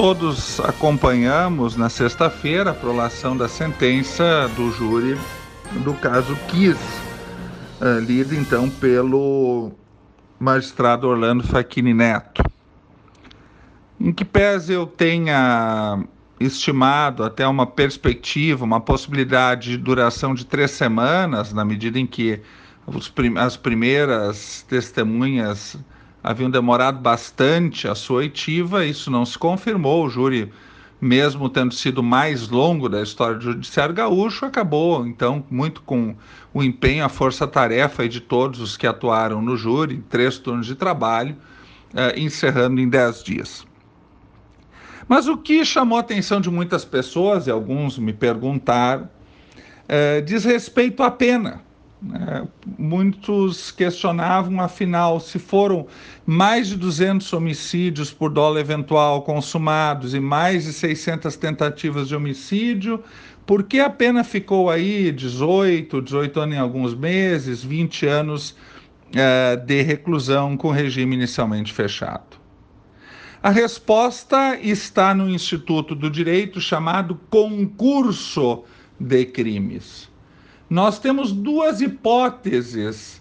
todos acompanhamos na sexta-feira a prolação da sentença do júri do caso Kiss, uh, lido então pelo magistrado Orlando Facchini Neto. Em que pese eu tenha estimado até uma perspectiva, uma possibilidade de duração de três semanas, na medida em que as primeiras testemunhas haviam demorado bastante a sua oitiva, isso não se confirmou. O júri, mesmo tendo sido mais longo da história do Judiciário Gaúcho, acabou, então, muito com o empenho, a força-tarefa de todos os que atuaram no júri, três turnos de trabalho, eh, encerrando em dez dias. Mas o que chamou a atenção de muitas pessoas, e alguns me perguntaram, eh, diz respeito à pena é, muitos questionavam, afinal, se foram mais de 200 homicídios por dólar eventual consumados e mais de 600 tentativas de homicídio, por que a pena ficou aí 18, 18 anos em alguns meses, 20 anos é, de reclusão com regime inicialmente fechado? A resposta está no Instituto do Direito chamado Concurso de Crimes. Nós temos duas hipóteses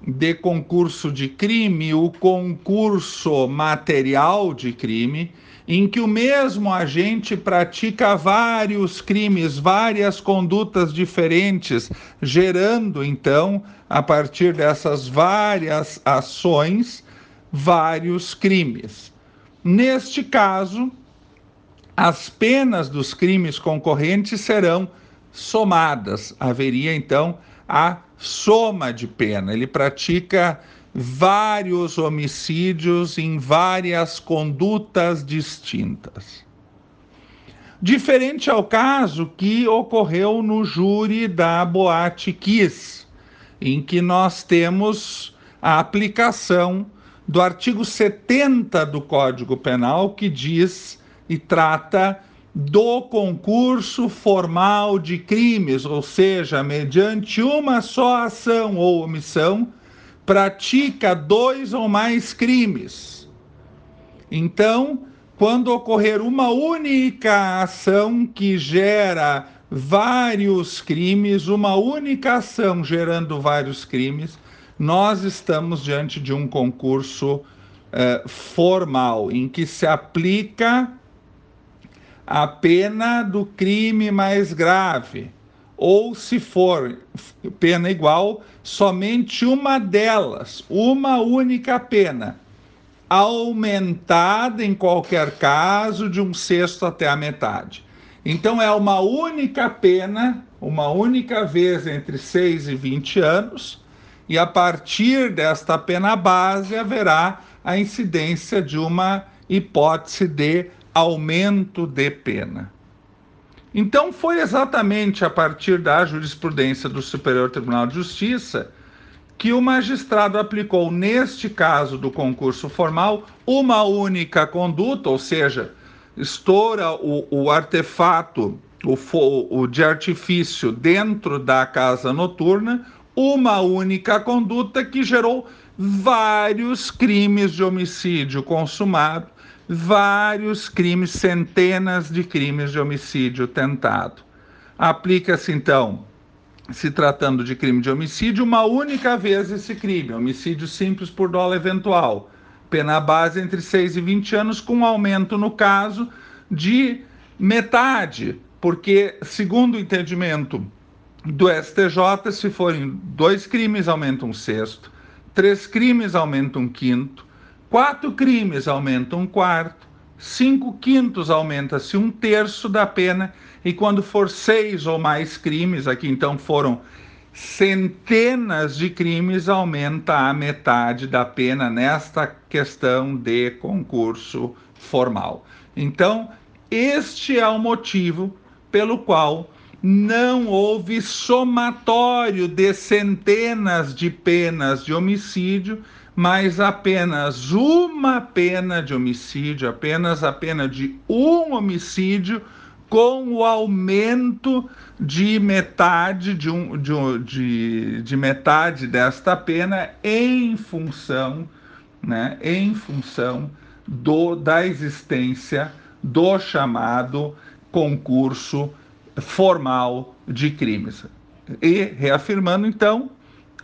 de concurso de crime: o concurso material de crime, em que o mesmo agente pratica vários crimes, várias condutas diferentes, gerando então, a partir dessas várias ações, vários crimes. Neste caso, as penas dos crimes concorrentes serão somadas. Haveria então a soma de pena. Ele pratica vários homicídios em várias condutas distintas. Diferente ao caso que ocorreu no júri da Boate Kiss, em que nós temos a aplicação do artigo 70 do Código Penal, que diz e trata do concurso formal de crimes, ou seja, mediante uma só ação ou omissão, pratica dois ou mais crimes. Então, quando ocorrer uma única ação que gera vários crimes, uma única ação gerando vários crimes, nós estamos diante de um concurso eh, formal em que se aplica a pena do crime mais grave, ou se for pena igual, somente uma delas, uma única pena, aumentada em qualquer caso de um sexto até a metade. Então é uma única pena, uma única vez entre 6 e 20 anos, e a partir desta pena base haverá a incidência de uma hipótese de aumento de pena. Então, foi exatamente a partir da jurisprudência do Superior Tribunal de Justiça que o magistrado aplicou, neste caso do concurso formal, uma única conduta, ou seja, estoura o, o artefato o, o de artifício dentro da casa noturna, uma única conduta que gerou vários crimes de homicídio consumado vários crimes, centenas de crimes de homicídio tentado. Aplica-se então, se tratando de crime de homicídio, uma única vez esse crime, homicídio simples por dolo eventual. Pena base entre 6 e 20 anos, com aumento no caso de metade, porque, segundo o entendimento do STJ, se forem dois crimes, aumenta um sexto, três crimes, aumenta um quinto, Quatro crimes aumenta um quarto, cinco quintos aumenta-se um terço da pena, e quando for seis ou mais crimes, aqui então foram centenas de crimes, aumenta a metade da pena nesta questão de concurso formal. Então, este é o motivo pelo qual não houve somatório de centenas de penas de homicídio mas apenas uma pena de homicídio, apenas a pena de um homicídio, com o aumento de metade de, um, de, de, de metade desta pena em função, né, em função do, da existência do chamado concurso formal de crimes. E reafirmando então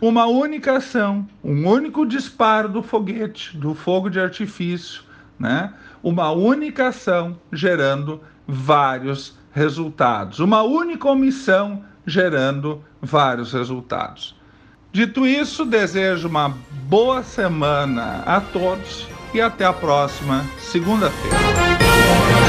uma única ação, um único disparo do foguete, do fogo de artifício, né? Uma única ação gerando vários resultados, uma única omissão gerando vários resultados. Dito isso, desejo uma boa semana a todos e até a próxima segunda-feira.